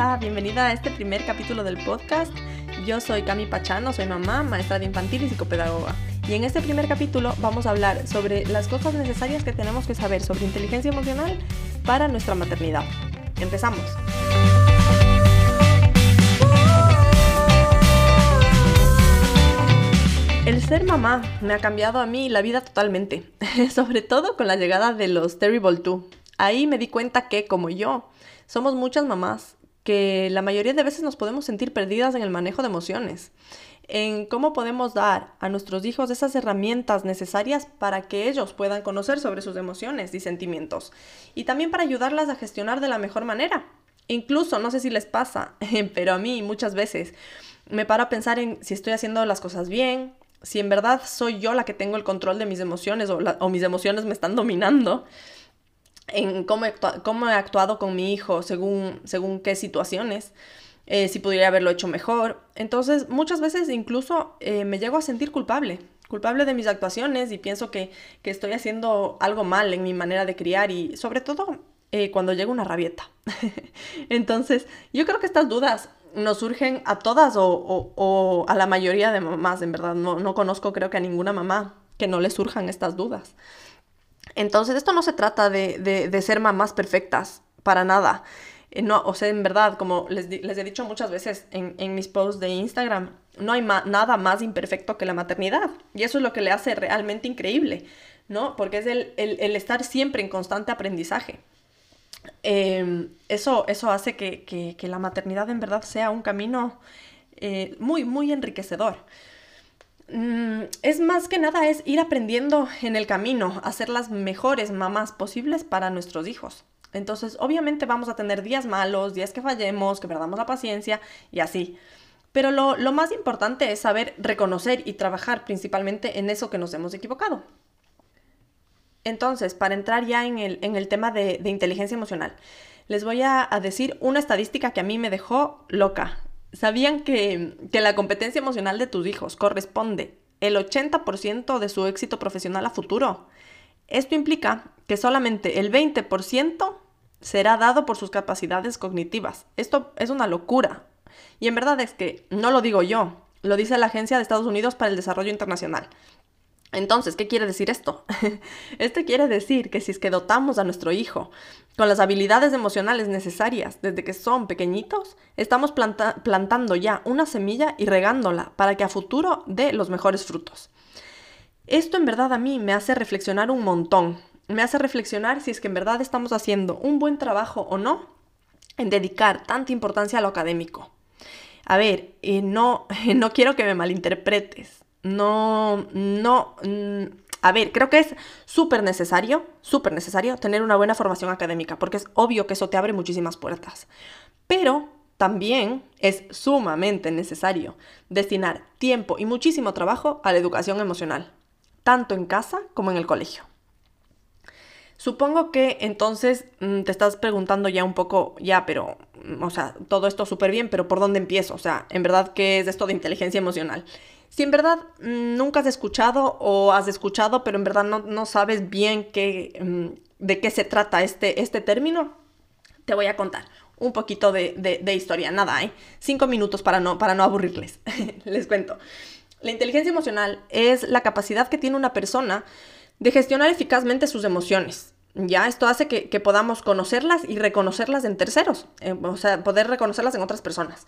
Hola, bienvenida a este primer capítulo del podcast. Yo soy Cami Pachano, soy mamá, maestra de infantil y psicopedagoga. Y en este primer capítulo vamos a hablar sobre las cosas necesarias que tenemos que saber sobre inteligencia emocional para nuestra maternidad. Empezamos. El ser mamá me ha cambiado a mí la vida totalmente, sobre todo con la llegada de los Terrible 2. Ahí me di cuenta que, como yo, somos muchas mamás que la mayoría de veces nos podemos sentir perdidas en el manejo de emociones, en cómo podemos dar a nuestros hijos esas herramientas necesarias para que ellos puedan conocer sobre sus emociones y sentimientos, y también para ayudarlas a gestionar de la mejor manera. Incluso, no sé si les pasa, pero a mí muchas veces me paro a pensar en si estoy haciendo las cosas bien, si en verdad soy yo la que tengo el control de mis emociones o, mis emociones me están dominando, en cómo he, cómo he actuado con mi hijo según, según qué situaciones, eh, si pudiera haberlo hecho mejor. Entonces, muchas veces incluso eh, me llego a sentir culpable, culpable de mis actuaciones y pienso que, que, estoy haciendo algo mal en mi manera de criar y sobre todo eh, cuando llega una rabieta. Entonces, yo creo que estas dudas nos surgen a todas o, a la mayoría de mamás, en verdad. No, no conozco creo que a ninguna mamá que no le surjan estas dudas. Entonces, esto no se trata de, ser mamás perfectas, para nada. Eh, no, o sea, en verdad, como les, he dicho muchas veces en, mis posts de Instagram, no hay nada más imperfecto que la maternidad. Y eso es lo que le hace realmente increíble, ¿no? Porque es el, el estar siempre en constante aprendizaje. Em, eso, eso hace que, la maternidad en verdad sea un camino eh, muy, muy enriquecedor. Mm, es más que nada es ir aprendiendo en el camino a ser las mejores mamás posibles para nuestros hijos. Entonces, obviamente vamos a tener días malos, días que fallemos, que perdamos la paciencia y así. Pero lo, lo más importante es saber reconocer y trabajar principalmente en eso que nos hemos equivocado. Entonces, para entrar ya en el, tema de, inteligencia emocional, les voy a, decir una estadística que a mí me dejó loca. ¿Sabían que, que la competencia emocional de tus hijos corresponde el 80% de su éxito profesional a futuro? Esto implica que solamente el 20% será dado por sus capacidades cognitivas. Esto es una locura. Y en verdad es que no lo digo yo, lo dice la Agencia de Estados Unidos para el Desarrollo Internacional. Entonces, ¿qué quiere decir esto? esto quiere decir que si es que dotamos a nuestro hijo con las habilidades emocionales necesarias desde que son pequeñitos, estamos plantando ya una semilla y regándola para que a futuro dé los mejores frutos. Esto en verdad a mí me hace reflexionar un montón. Me hace reflexionar si es que en verdad estamos haciendo un buen trabajo o no en dedicar tanta importancia a lo académico. A ver, eh, no, no quiero que me malinterpretes no, no, mm, a ver, creo que es súper necesario, súper necesario tener una buena formación académica, porque es obvio que eso te abre muchísimas puertas. Pero también es sumamente necesario destinar tiempo y muchísimo trabajo a la educación emocional, tanto en casa como en el colegio. Supongo que entonces mm, te estás preguntando ya un poco, ya, pero, mm, o sea, todo esto súper bien, pero ¿por dónde empiezo? O sea, en verdad, ¿qué es esto de inteligencia emocional? Si en verdad mm, nunca has escuchado o has escuchado, pero en verdad no, sabes bien qué, de qué se trata este, este término, te voy a contar un poquito de, historia. Nada, ¿eh? Cinco minutos para no, para no aburrirles. Les cuento. La inteligencia emocional es la capacidad que tiene una persona de gestionar eficazmente sus emociones. Ya esto hace que, podamos conocerlas y reconocerlas en terceros, eh, o sea, poder reconocerlas en otras personas.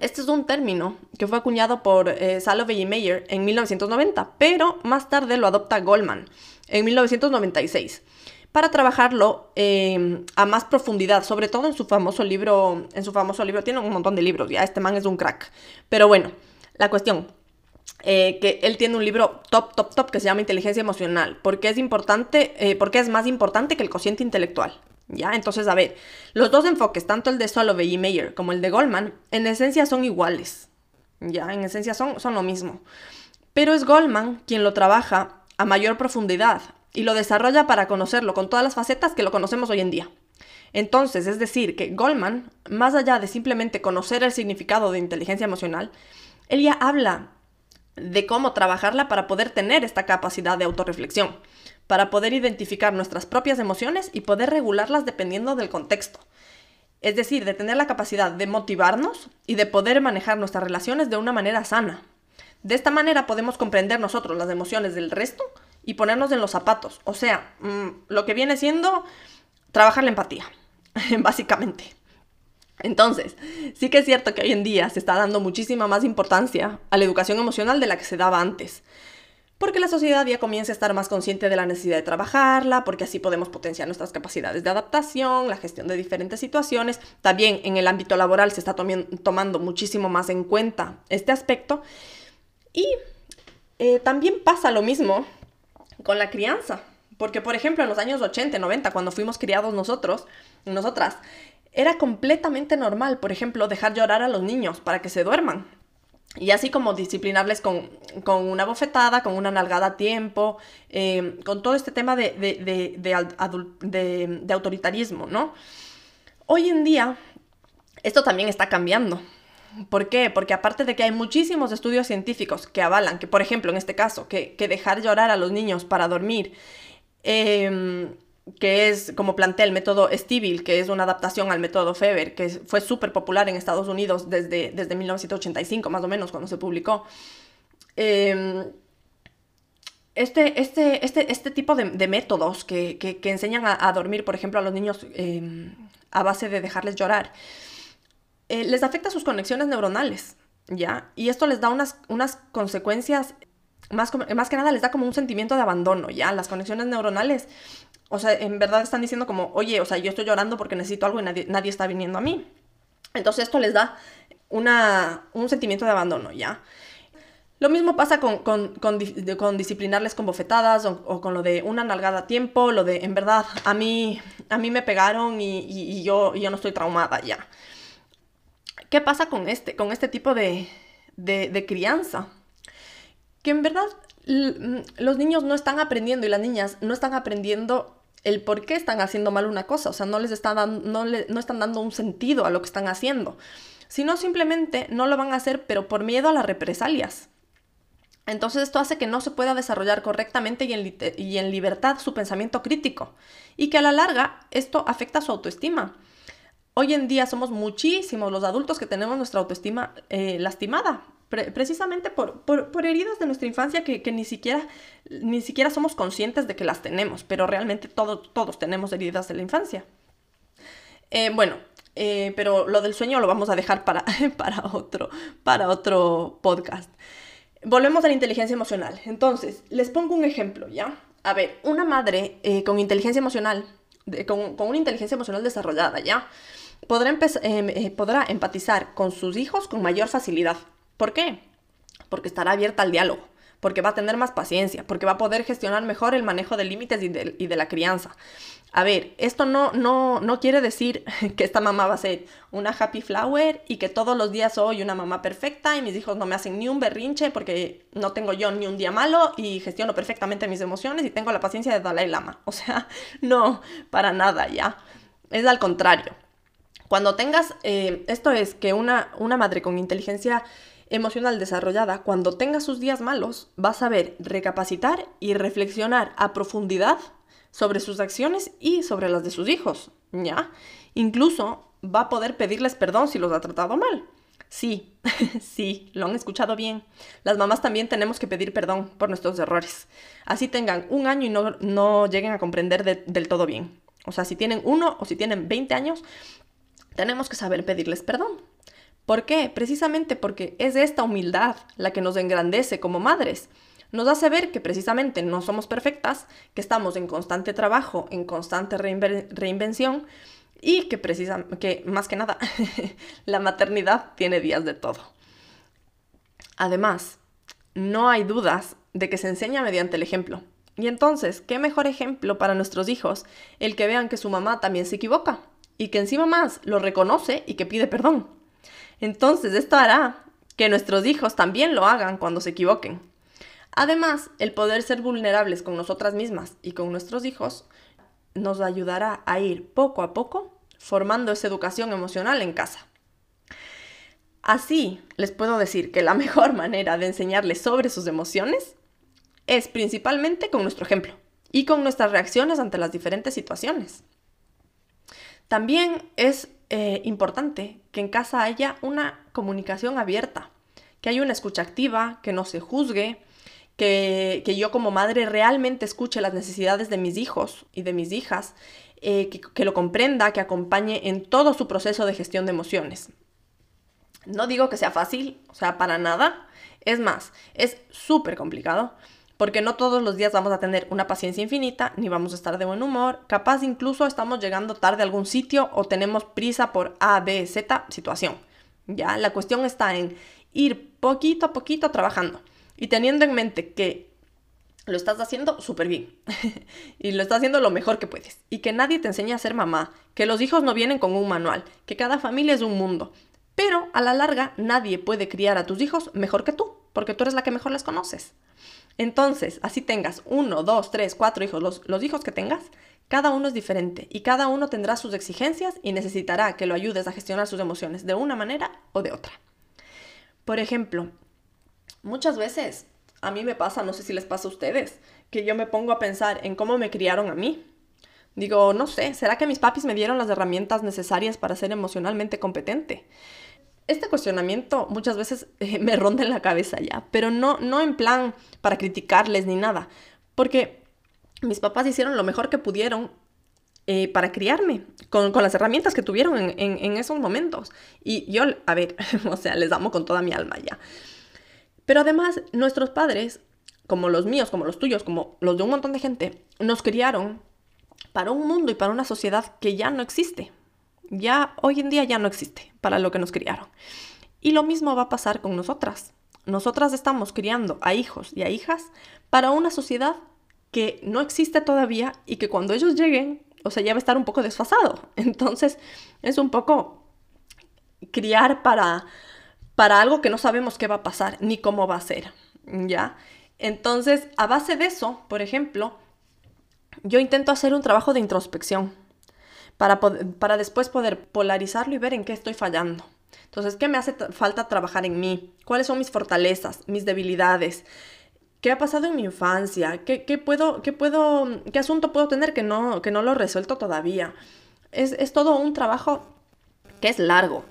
Este es un término que fue acuñado por eh, Salovey y Mayer en 1990, pero más tarde lo adopta Goldman en 1996 para trabajarlo eh, a más profundidad, sobre todo en su famoso libro, en su famoso libro, tiene un montón de libros, ya este man es un crack. Pero bueno, la cuestión, eh, que él tiene un libro top, top, top que se llama Inteligencia Emocional, porque es importante, eh, porque es más importante que el cociente intelectual. ¿Ya? Entonces, a ver, los dos enfoques, tanto el de Solovey y Mayer como el de Goldman, en esencia son iguales. ¿Ya? En esencia son, son lo mismo. Pero es Goldman quien lo trabaja a mayor profundidad y lo desarrolla para conocerlo con todas las facetas que lo conocemos hoy en día. Entonces, es decir, que Goldman, más allá de simplemente conocer el significado de inteligencia emocional, él ya habla de cómo trabajarla para poder tener esta capacidad de autorreflexión, para poder identificar nuestras propias emociones y poder regularlas dependiendo del contexto. Es decir, de tener la capacidad de motivarnos y de poder manejar nuestras relaciones de una manera sana. De esta manera podemos comprender nosotros las emociones del resto y ponernos en los zapatos. O sea, mm, lo que viene siendo trabajar la empatía, básicamente. Entonces, sí que es cierto que hoy en día se está dando muchísima más importancia a la educación emocional de la que se daba antes. Porque la sociedad ya comienza a estar más consciente de la necesidad de trabajarla, porque así podemos potenciar nuestras capacidades de adaptación, la gestión de diferentes situaciones. También en el ámbito laboral se está tomando muchísimo más en cuenta este aspecto. Y eh, también pasa lo mismo con la crianza. Porque, por ejemplo, en los años 80, 90, cuando fuimos criados nosotros, nosotras, era completamente normal, por ejemplo, dejar llorar a los niños para que se duerman. Y así como disciplinarles con, una bofetada, con una nalgada a tiempo, eh, con todo este tema de, de, autoritarismo, ¿no? Hoy en día, esto también está cambiando. ¿Por qué? Porque aparte de que hay muchísimos estudios científicos que avalan que, por ejemplo, en este caso, que, dejar llorar a los niños para dormir eh, que es como plantea el método Stivil, que es una adaptación al método Feber, que fue súper popular en Estados Unidos desde, desde 1985, más o menos, cuando se publicó. Em, este, este, este, este tipo de, métodos que, enseñan a, dormir, por ejemplo, a los niños em, a base de dejarles llorar, eh, les afecta sus conexiones neuronales, ¿ya? Y esto les da unas, unas consecuencias, más, más que nada les da como un sentimiento de abandono, ¿ya? Las conexiones neuronales o sea, en verdad están diciendo como, oye, o sea, yo estoy llorando porque necesito algo y nadie, está viniendo a mí. Entonces esto les da una, un sentimiento de abandono, ¿ya? Lo mismo pasa con, con, disciplinarles con bofetadas o, con lo de una nalgada a tiempo, lo de, en verdad, a mí, a mí me pegaron y, yo, yo no estoy traumada ya. ¿Qué pasa con este, con este tipo de, de crianza? Que en verdad los niños no están aprendiendo y las niñas no están aprendiendo el por qué están haciendo mal una cosa, o sea, no les están dando, no, no están dando un sentido a lo que están haciendo, sino simplemente no lo van a hacer, pero por miedo a las represalias. Entonces esto hace que no se pueda desarrollar correctamente y en, y en libertad su pensamiento crítico, y que a la larga esto afecta su autoestima. Hoy en día somos muchísimos los adultos que tenemos nuestra autoestima eh, lastimada precisamente por, por, heridas de nuestra infancia que, ni, siquiera, ni siquiera somos conscientes de que las tenemos, pero realmente todos tenemos heridas de la infancia. Eh, bueno, eh, pero lo del sueño lo vamos a dejar para, para, otro, para otro podcast. Volvemos a la inteligencia emocional. Entonces, les pongo un ejemplo, ¿ya? A ver, una madre eh, con inteligencia emocional, con, con, una inteligencia emocional desarrollada, ¿ya? Podrá, podrá empatizar con sus hijos con mayor facilidad. ¿Por qué? Porque estará abierta al diálogo, porque va a tener más paciencia, porque va a poder gestionar mejor el manejo de límites y de, la crianza. A ver, esto no, no, no quiere decir que esta mamá va a ser una happy flower y que todos los días soy una mamá perfecta y mis hijos no me hacen ni un berrinche porque no tengo yo ni un día malo y gestiono perfectamente mis emociones y tengo la paciencia de Dalai Lama. O sea, no, para nada ya. Es al contrario. Cuando tengas, eh, esto es que una, una madre con inteligencia emocional desarrollada, cuando tenga sus días malos, va a saber recapacitar y reflexionar a profundidad sobre sus acciones y sobre las de sus hijos, ¿ya? Incluso va a poder pedirles perdón si los ha tratado mal. Sí, sí, lo han escuchado bien. Las mamás también tenemos que pedir perdón por nuestros errores. Así tengan un año y no, no lleguen a comprender del todo bien. O sea, si tienen uno o si tienen 20 años, tenemos que saber pedirles perdón. ¿Por qué? Precisamente porque es esta humildad la que nos engrandece como madres. Nos hace ver que precisamente no somos perfectas, que estamos en constante trabajo, en constante reinvención y que, que más que nada la maternidad tiene días de todo. Además, no hay dudas de que se enseña mediante el ejemplo. Y entonces, ¿qué mejor ejemplo para nuestros hijos el que vean que su mamá también se equivoca y que encima más lo reconoce y que pide perdón? Entonces esto hará que nuestros hijos también lo hagan cuando se equivoquen. Además, el poder ser vulnerables con nosotras mismas y con nuestros hijos nos ayudará a ir poco a poco formando esa educación emocional en casa. Así, les puedo decir que la mejor manera de enseñarles sobre sus emociones es principalmente con nuestro ejemplo y con nuestras reacciones ante las diferentes situaciones. También es eh, importante que en casa haya una comunicación abierta, que haya una escucha activa, que no se juzgue, que, yo como madre realmente escuche las necesidades de mis hijos y de mis hijas, eh, que, que lo comprenda, que acompañe en todo su proceso de gestión de emociones. No digo que sea fácil, o sea, para nada. Es más, es súper complicado porque no todos los días vamos a tener una paciencia infinita, ni vamos a estar de buen humor, capaz incluso estamos llegando tarde a algún sitio o tenemos prisa por A, B, Z situación. Ya, la cuestión está en ir poquito a poquito trabajando y teniendo en mente que lo estás haciendo súper bien y lo estás haciendo lo mejor que puedes y que nadie te enseña a ser mamá, que los hijos no vienen con un manual, que cada familia es un mundo, pero a la larga nadie puede criar a tus hijos mejor que tú, porque tú eres la que mejor les conoces. Entonces, así tengas uno, dos, tres, cuatro hijos, los, los hijos que tengas, cada uno es diferente y cada uno tendrá sus exigencias y necesitará que lo ayudes a gestionar sus emociones de una manera o de otra. Por ejemplo, muchas veces a mí me pasa, no sé si les pasa a ustedes, que yo me pongo a pensar en cómo me criaron a mí. Digo, no sé, ¿será que mis papis me dieron las herramientas necesarias para ser emocionalmente competente? Este cuestionamiento muchas veces eh, me ronda en la cabeza ya, pero no, no en plan para criticarles ni nada, porque mis papás hicieron lo mejor que pudieron eh, para criarme, con, las herramientas que tuvieron en, en, esos momentos. Y yo, a ver, o sea, les amo con toda mi alma ya. Pero además, nuestros padres, como los míos, como los tuyos, como los de un montón de gente, nos criaron para un mundo y para una sociedad que ya no existe ya hoy en día ya no existe para lo que nos criaron. Y lo mismo va a pasar con nosotras. Nosotras estamos criando a hijos y a hijas para una sociedad que no existe todavía y que cuando ellos lleguen, o sea, ya va a estar un poco desfasado. Entonces, es un poco criar para para algo que no sabemos qué va a pasar ni cómo va a ser, ¿ya? Entonces, a base de eso, por ejemplo, yo intento hacer un trabajo de introspección para, después poder polarizarlo y ver en qué estoy fallando. Entonces, ¿qué me hace falta trabajar en mí? ¿Cuáles son mis fortalezas, mis debilidades? ¿Qué ha pasado en mi infancia? ¿Qué, puedo, qué, puedo, qué asunto puedo tener que no, que no lo resuelto todavía? Es, todo un trabajo que es largo.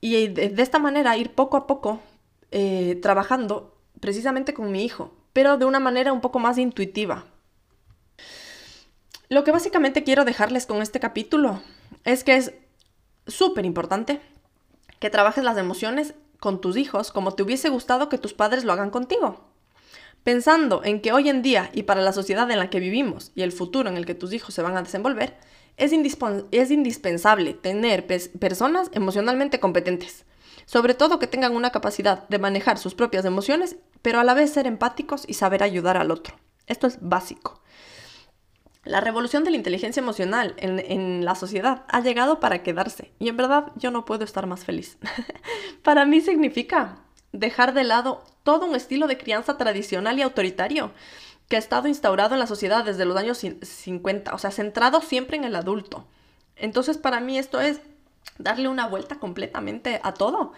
Y de, esta manera ir poco a poco eh, trabajando precisamente con mi hijo, pero de una manera un poco más intuitiva, lo que básicamente quiero dejarles con este capítulo es que es súper importante que trabajes las emociones con tus hijos como te hubiese gustado que tus padres lo hagan contigo. Pensando en que hoy en día y para la sociedad en la que vivimos y el futuro en el que tus hijos se van a desenvolver, es, es indispensable tener personas emocionalmente competentes. Sobre todo que tengan una capacidad de manejar sus propias emociones, pero a la vez ser empáticos y saber ayudar al otro. Esto es básico. La revolución de la inteligencia emocional en, la sociedad ha llegado para quedarse y en verdad yo no puedo estar más feliz. para mí significa dejar de lado todo un estilo de crianza tradicional y autoritario que ha estado instaurado en la sociedad desde los años 50, o sea, centrado siempre en el adulto. Entonces para mí esto es darle una vuelta completamente a todo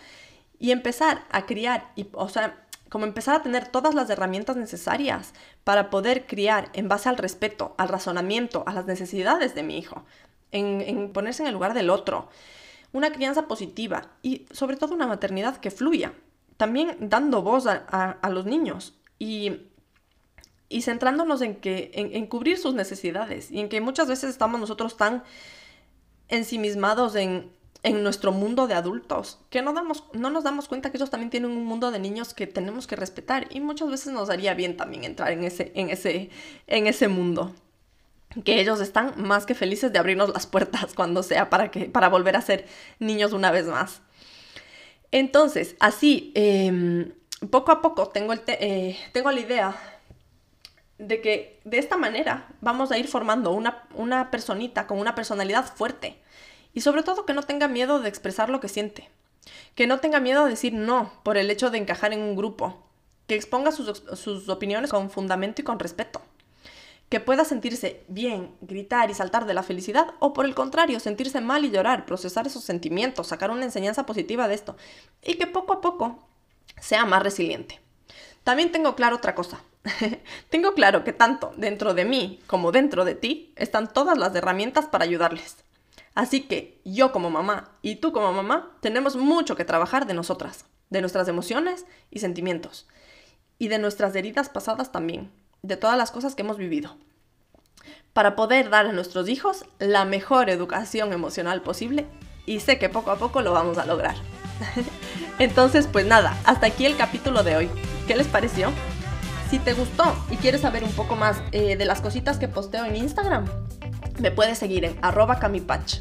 y empezar a criar, y, o sea, como empezar a tener todas las herramientas necesarias para poder criar en base al respeto, al razonamiento, a las necesidades de mi hijo, en, ponerse en el lugar del otro, una crianza positiva y sobre todo una maternidad que fluya, también dando voz a, los niños y, centrándonos en, que, en cubrir sus necesidades y en que muchas veces estamos nosotros tan ensimismados en en nuestro mundo de adultos, que no, damos, no nos damos cuenta que ellos también tienen un mundo de niños que tenemos que respetar y muchas veces nos daría bien también entrar en ese, en ese, en ese mundo. Que ellos están más que felices de abrirnos las puertas cuando sea para, que, para volver a ser niños una vez más. Entonces, así, em, poco a poco tengo, el eh, tengo la idea de que de esta manera vamos a ir formando una, una personita con una personalidad fuerte y sobre todo que no tenga miedo de expresar lo que siente. Que no tenga miedo de decir no por el hecho de encajar en un grupo. Que exponga sus, opiniones con fundamento y con respeto. Que pueda sentirse bien, gritar y saltar de la felicidad o por el contrario, sentirse mal y llorar, procesar esos sentimientos, sacar una enseñanza positiva de esto. Y que poco a poco sea más resiliente. También tengo claro otra cosa. tengo claro que tanto dentro de mí como dentro de ti están todas las herramientas para ayudarles. Así que yo como mamá y tú como mamá tenemos mucho que trabajar de nosotras, de nuestras emociones y sentimientos, y de nuestras heridas pasadas también, de todas las cosas que hemos vivido, para poder dar a nuestros hijos la mejor educación emocional posible, y sé que poco a poco lo vamos a lograr. Entonces, pues nada, hasta aquí el capítulo de hoy. ¿Qué les pareció? Si te gustó y quieres saber un poco más eh, de las cositas que posteo en Instagram, me puedes seguir en arroba camipatch.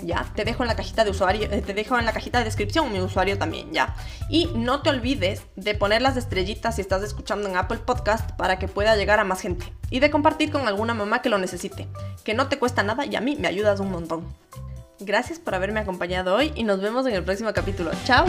Ya, te dejo en la cajita de usuario, eh, te dejo en la cajita de descripción mi usuario también, ya. Y no te olvides de poner las estrellitas si estás escuchando en Apple Podcast para que pueda llegar a más gente. Y de compartir con alguna mamá que lo necesite. Que no te cuesta nada y a mí me ayudas un montón. Gracias por haberme acompañado hoy y nos vemos en el próximo capítulo. ¡Chao!